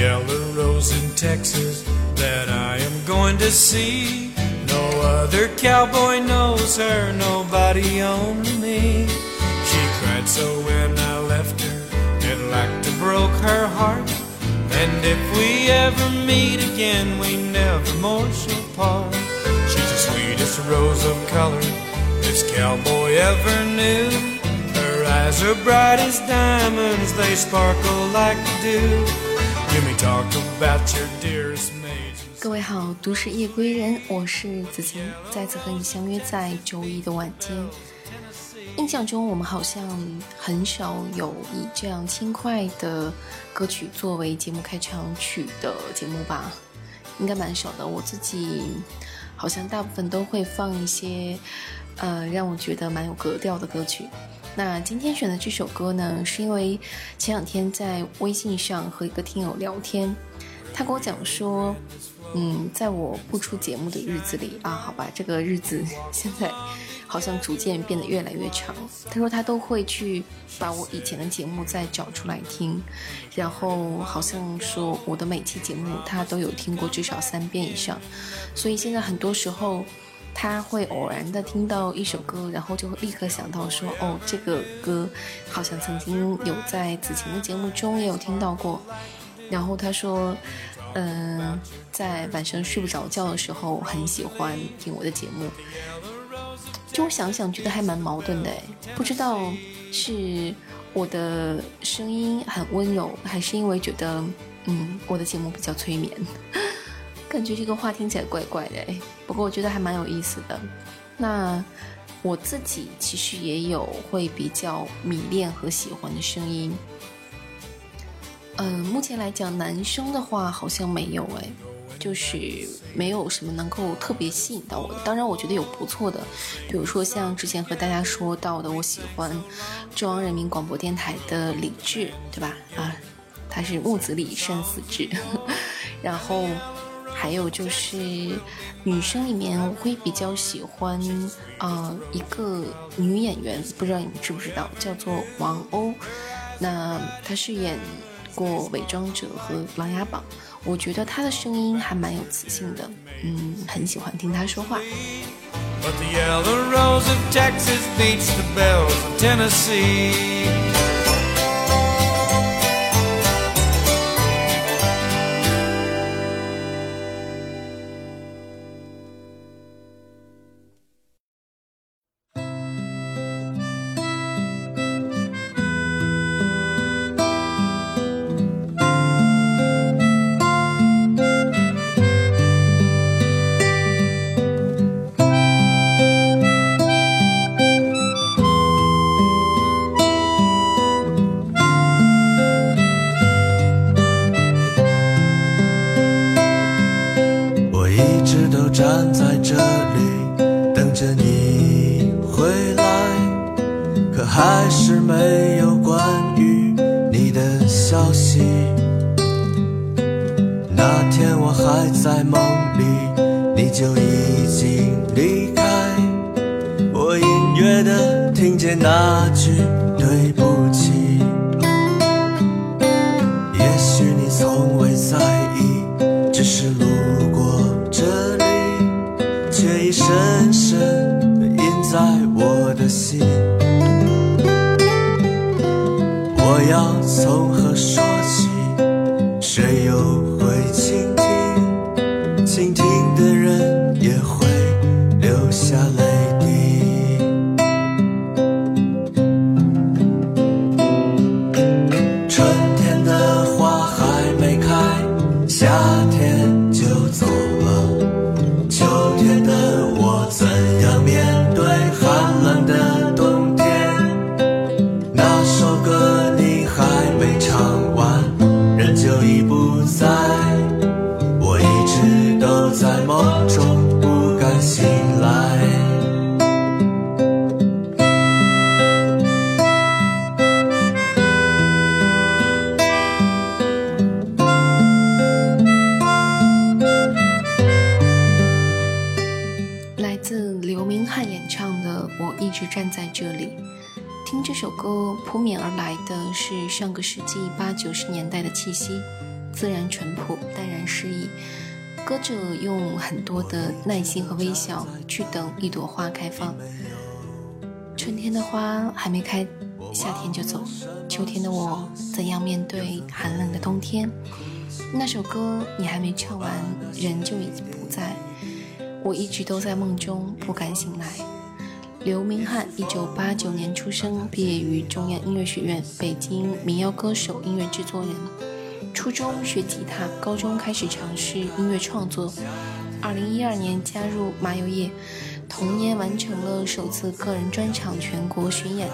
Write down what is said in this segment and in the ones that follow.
yellow rose in Texas that I am going to see. No other cowboy knows her, nobody only me. She cried so when I left her, it like to broke her heart. And if we ever meet again, we never more shall part. She's the sweetest rose of color this cowboy ever knew. Her eyes are bright as diamonds, they sparkle like dew. Give me talk about your dearest maid. 各位好，都市夜归人，我是子晴，再次和你相约在周一的晚间。印象中，我们好像很少有以这样轻快的歌曲作为节目开场曲的节目吧？应该蛮少的。我自己好像大部分都会放一些，呃，让我觉得蛮有格调的歌曲。那今天选的这首歌呢，是因为前两天在微信上和一个听友聊天，他跟我讲说，嗯，在我不出节目的日子里啊，好吧，这个日子现在。好像逐渐变得越来越长。他说他都会去把我以前的节目再找出来听，然后好像说我的每期节目他都有听过至少三遍以上。所以现在很多时候他会偶然的听到一首歌，然后就会立刻想到说哦，这个歌好像曾经有在子晴的节目中也有听到过。然后他说，嗯，在晚上睡不着觉的时候很喜欢听我的节目。就我想想，觉得还蛮矛盾的哎，不知道是我的声音很温柔，还是因为觉得嗯我的节目比较催眠，感觉这个话听起来怪怪的哎。不过我觉得还蛮有意思的。那我自己其实也有会比较迷恋和喜欢的声音。嗯，目前来讲，男生的话好像没有哎。就是没有什么能够特别吸引到我的，当然我觉得有不错的，比如说像之前和大家说到的，我喜欢中央人民广播电台的李志，对吧？啊，他是木子李山四志，然后还有就是女生里面我会比较喜欢呃一个女演员，不知道你们知不知道，叫做王鸥，那她是演过《伪装者》和《琅琊榜》。我觉得她的声音还蛮有磁性的，嗯，很喜欢听她说话。这首歌扑面深深地印在我的心。我要从何说？是上个世纪八九十年代的气息，自然淳朴，淡然诗意。歌者用很多的耐心和微笑去等一朵花开放。春天的花还没开，夏天就走。秋天的我怎样面对寒冷的冬天？那首歌你还没唱完，人就已经不在。我一直都在梦中，不敢醒来。刘明翰，一九八九年出生，毕业于中央音乐学院，北京民谣歌手、音乐制作人。初中学吉他，高中开始尝试音乐创作。二零一二年加入麻油叶，同年完成了首次个人专场全国巡演。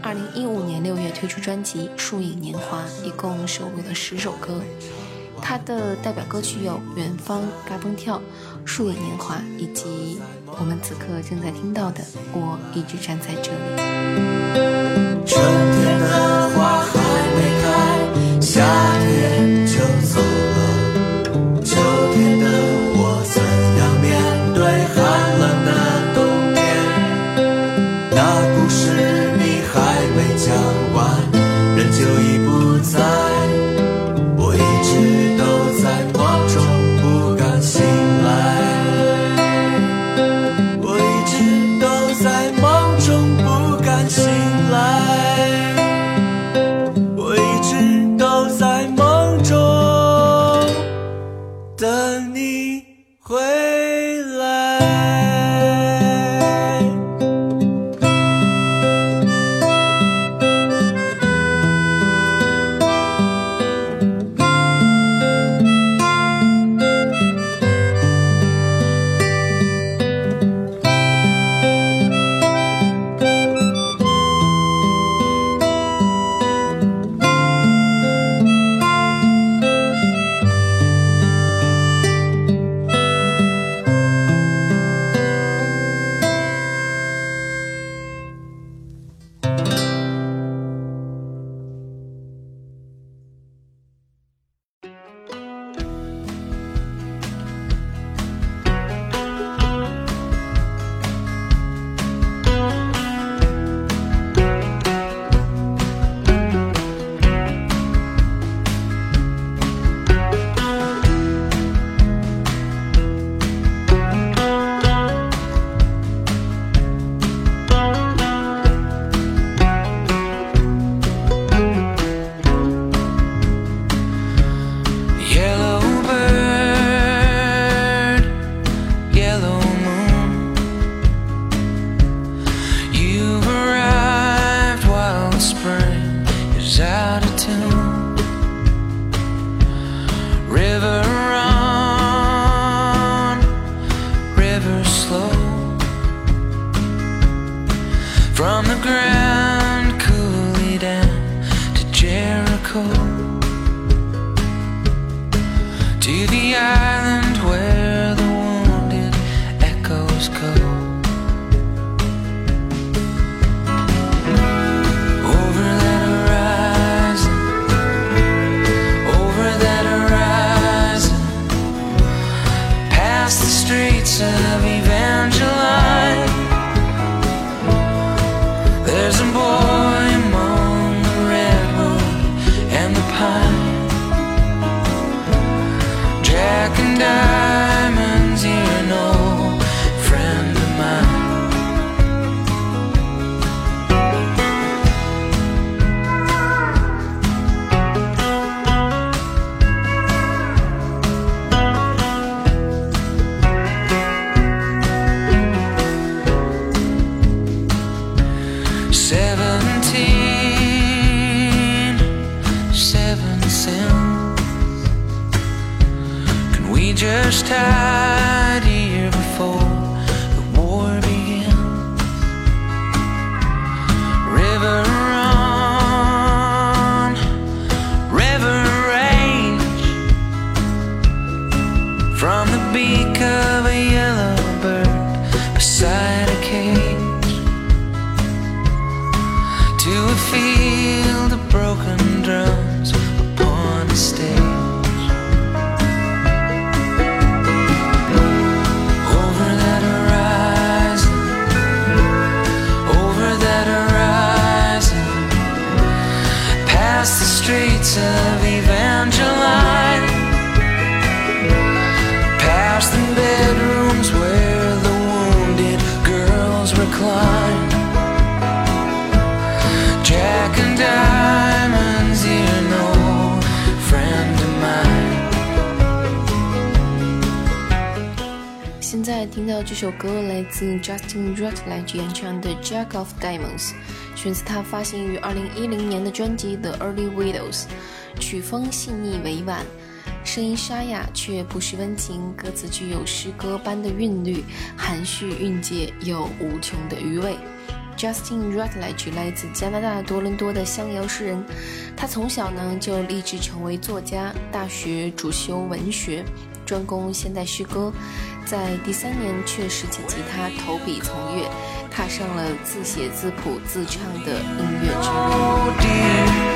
二零一五年六月推出专辑《树影年华》，一共收录了十首歌。他的代表歌曲有《远方》《嘎嘣跳》《树影年华》，以及我们此刻正在听到的《我一直站在这里》。春天啊 angel 听到这首歌来自 Justin Rutledge 演唱的《Jack of Diamonds》，选自他发行于2010年的专辑《The Early Widows》。曲风细腻委婉，声音沙哑却不失温情，歌词具有诗歌般的韵律，含蓄蕴藉又无穷的余味。Justin Rutledge 来自加拿大多伦多的乡谣诗人，他从小呢就立志成为作家，大学主修文学，专攻现代诗歌，在第三年却拾起吉他投笔从乐，踏上了自写自谱自唱的音乐之路。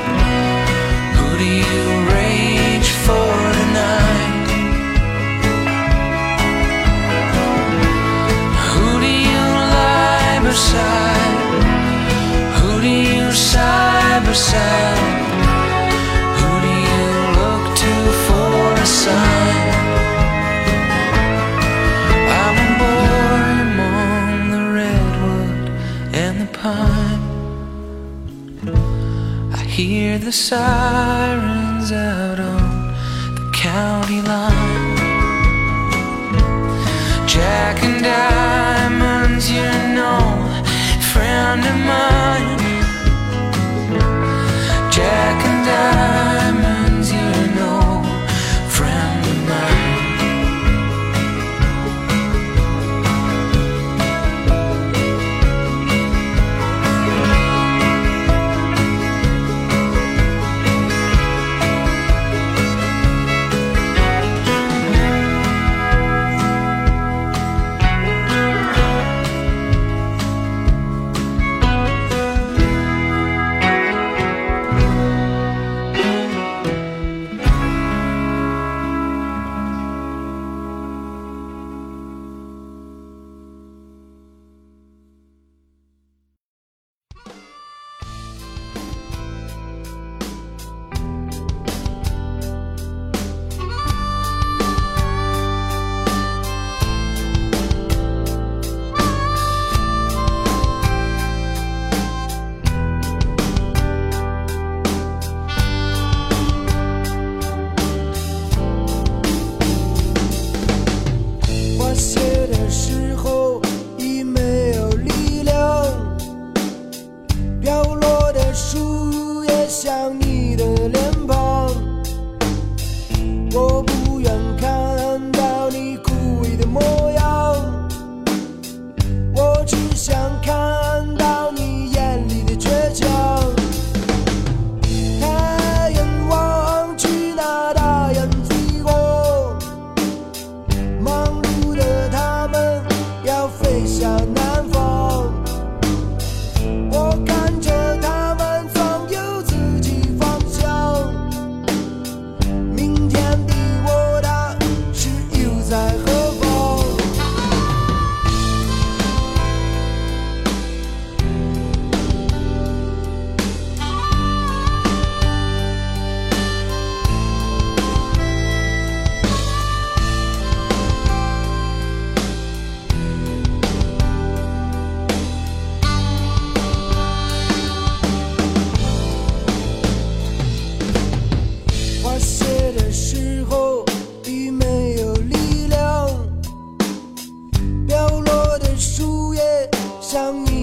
想你。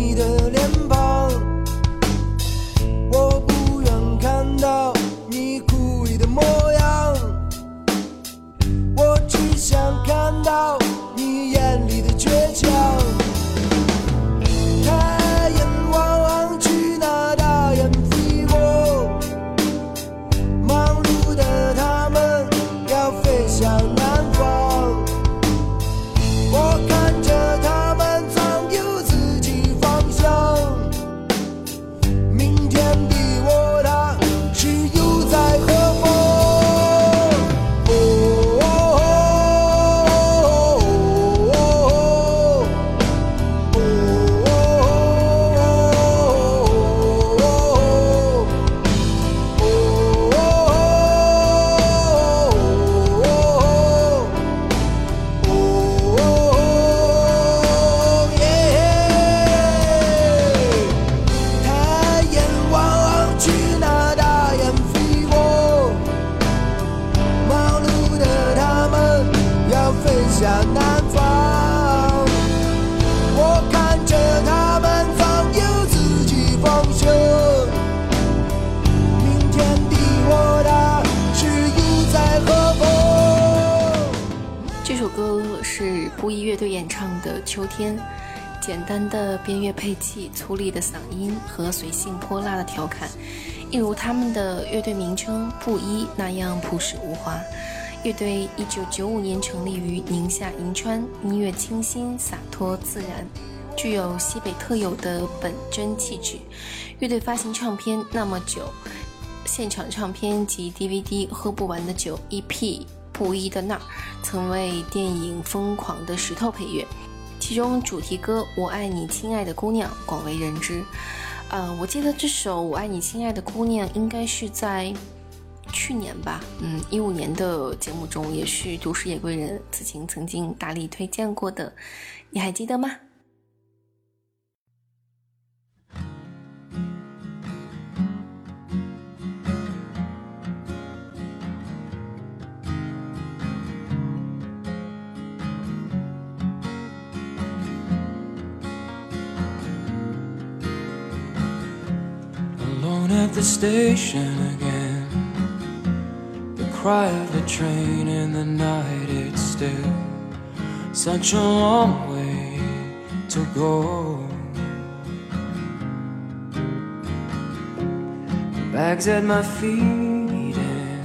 配器、粗粝的嗓音和随性泼辣的调侃，一如他们的乐队名称“布衣”那样朴实无华。乐队一九九五年成立于宁夏银川，音乐清新洒脱自然，具有西北特有的本真气质。乐队发行唱片那么久。现场唱片及 DVD《喝不完的酒》EP 布衣的那儿，曾为电影《疯狂的石头》配乐，其中主题歌《我爱你，亲爱的姑娘》广为人知。呃，我记得这首《我爱你，亲爱的姑娘》应该是在去年吧，嗯，一五年的节目中，也是都市夜归人子晴曾经大力推荐过的，你还记得吗？at the station again. The cry of the train in the night, it's still such a long way to go. Bags at my feet and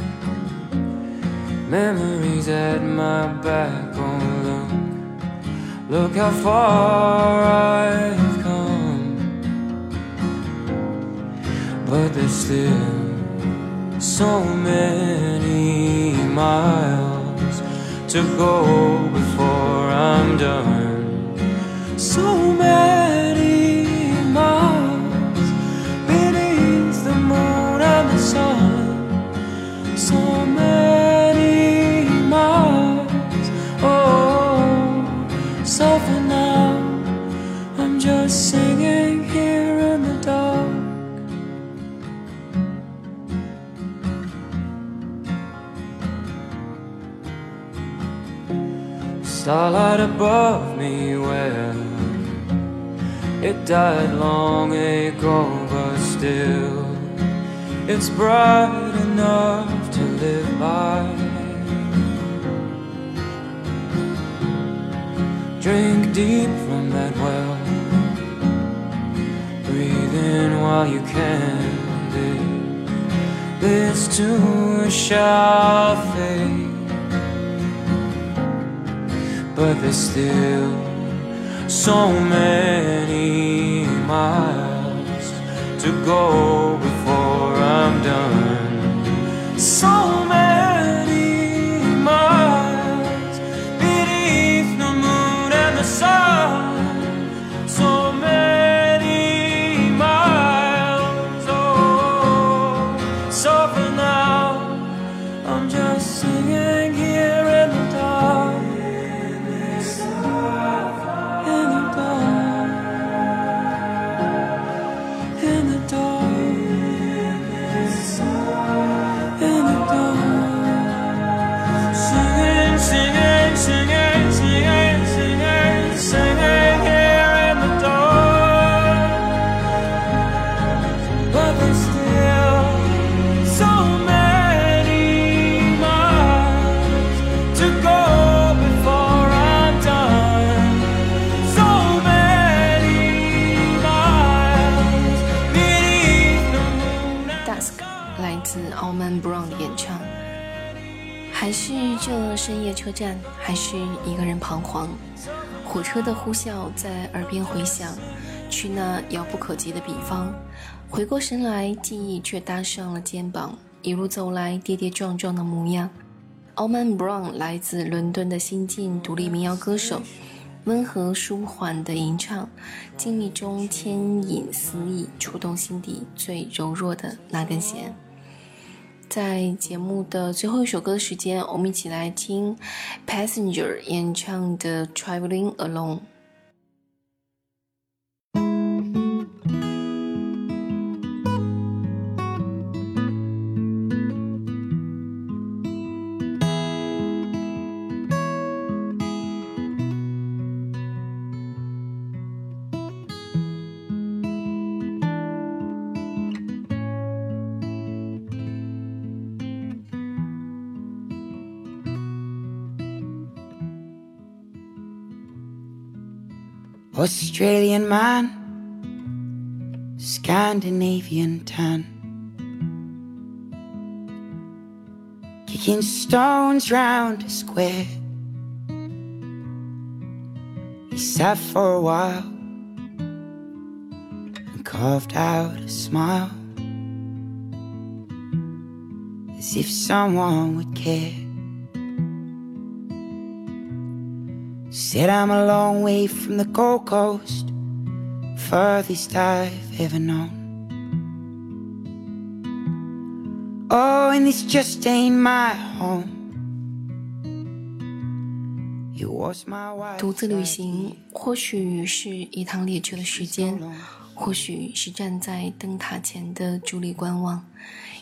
memories at my back. Oh, look, look how far I've but there's still so many miles to go before I'm done. So many starlight above me well it died long ago but still it's bright enough to live by. Drink deep from that well breathe in while you can. This too shall fade but there's still so many miles to go before I'm done. So many miles beneath the moon and the sun. 车的呼啸在耳边回响，去那遥不可及的彼方。回过神来，记忆却搭上了肩膀，一路走来跌跌撞撞的模样。Alman Brown 来自伦敦的新晋独立民谣歌手，温和舒缓的吟唱，静谧中牵引思意，触动心底最柔弱的那根弦。在节目的最后一首歌的时间，我们一起来听 Passenger 演唱的《Traveling Alone》。Australian man, Scandinavian tan. Kicking stones round a square. He sat for a while and carved out a smile as if someone would care. Said I'm a long way from the Gold Coast, furthest I've ever known. Oh, and this just ain't my home. It was my wife. 独自旅行，或许是一趟列车的时间，或许是站在灯塔前的伫立观望，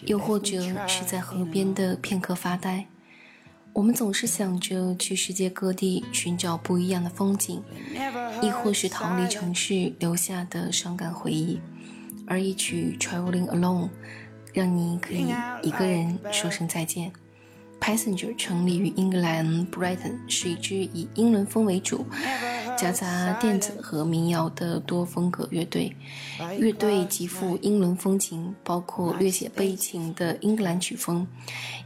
又或者是在河边的片刻发呆。我们总是想着去世界各地寻找不一样的风景，亦或是逃离城市留下的伤感回忆。而一曲《Traveling Alone》，让你可以一个人说声再见。Passenger 成立于英格兰 Brighton，是一支以英伦风为主，夹杂电子和民谣的多风格乐队。乐队极富英伦风情，包括略显悲情的英格兰曲风，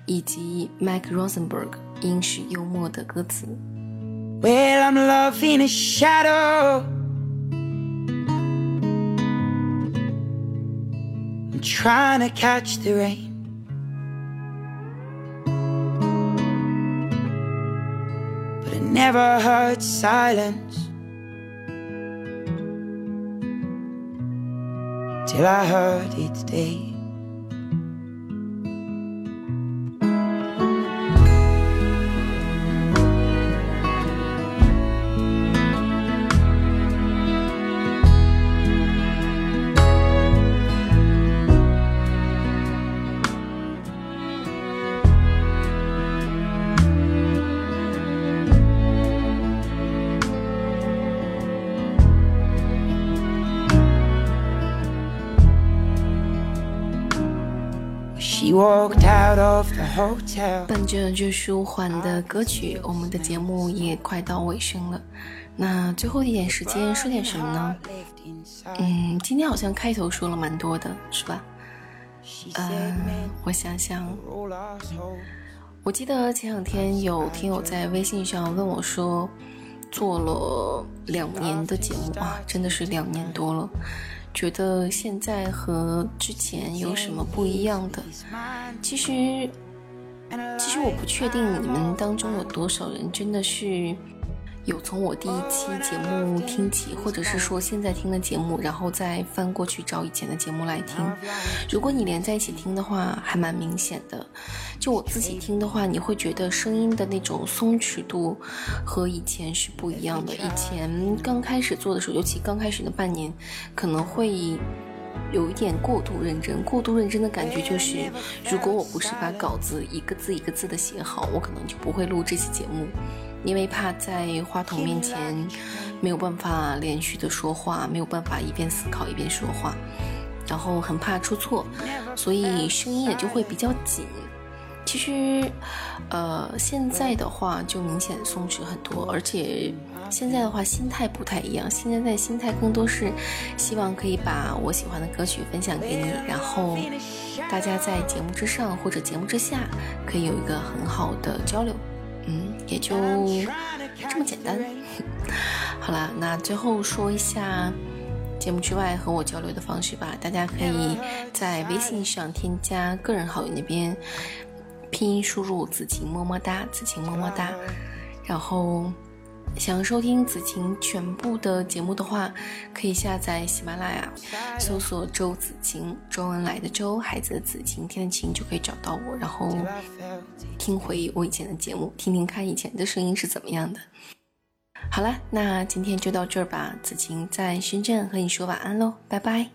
以及 Mike Rosenberg 英式幽默的歌词。I'm trying to catch the rain. Never heard silence till I heard it today. 伴着这舒缓的歌曲，我们的节目也快到尾声了。那最后一点时间说点什么呢？嗯，今天好像开头说了蛮多的，是吧？嗯，我想想，我记得前两天有听友在微信上问我说，做了两年的节目啊，真的是两年多了，觉得现在和之前有什么不一样的？其实，其实我不确定你们当中有多少人真的是有从我第一期节目听起，或者是说现在听的节目，然后再翻过去找以前的节目来听。如果你连在一起听的话，还蛮明显的。就我自己听的话，你会觉得声音的那种松弛度和以前是不一样的。以前刚开始做的时候，尤其刚开始的半年，可能会。有一点过度认真，过度认真的感觉就是，如果我不是把稿子一个字一个字的写好，我可能就不会录这期节目，因为怕在话筒面前没有办法连续的说话，没有办法一边思考一边说话，然后很怕出错，所以声音也就会比较紧。其实，呃，现在的话就明显松弛很多，而且现在的话心态不太一样。现在的心态更多是希望可以把我喜欢的歌曲分享给你，然后大家在节目之上或者节目之下可以有一个很好的交流。嗯，也就这么简单。好啦，那最后说一下。节目之外和我交流的方式吧，大家可以在微信上添加个人好友那边，拼音输入“子晴么么哒”，子晴么么哒。然后想收听子晴全部的节目的话，可以下载喜马拉雅，搜索“周子晴”，周恩来的周，孩子的子，晴天的晴，就可以找到我，然后听回我以前的节目，听听看以前的声音是怎么样的。好了，那今天就到这儿吧。子晴在深圳和你说晚安喽，拜拜。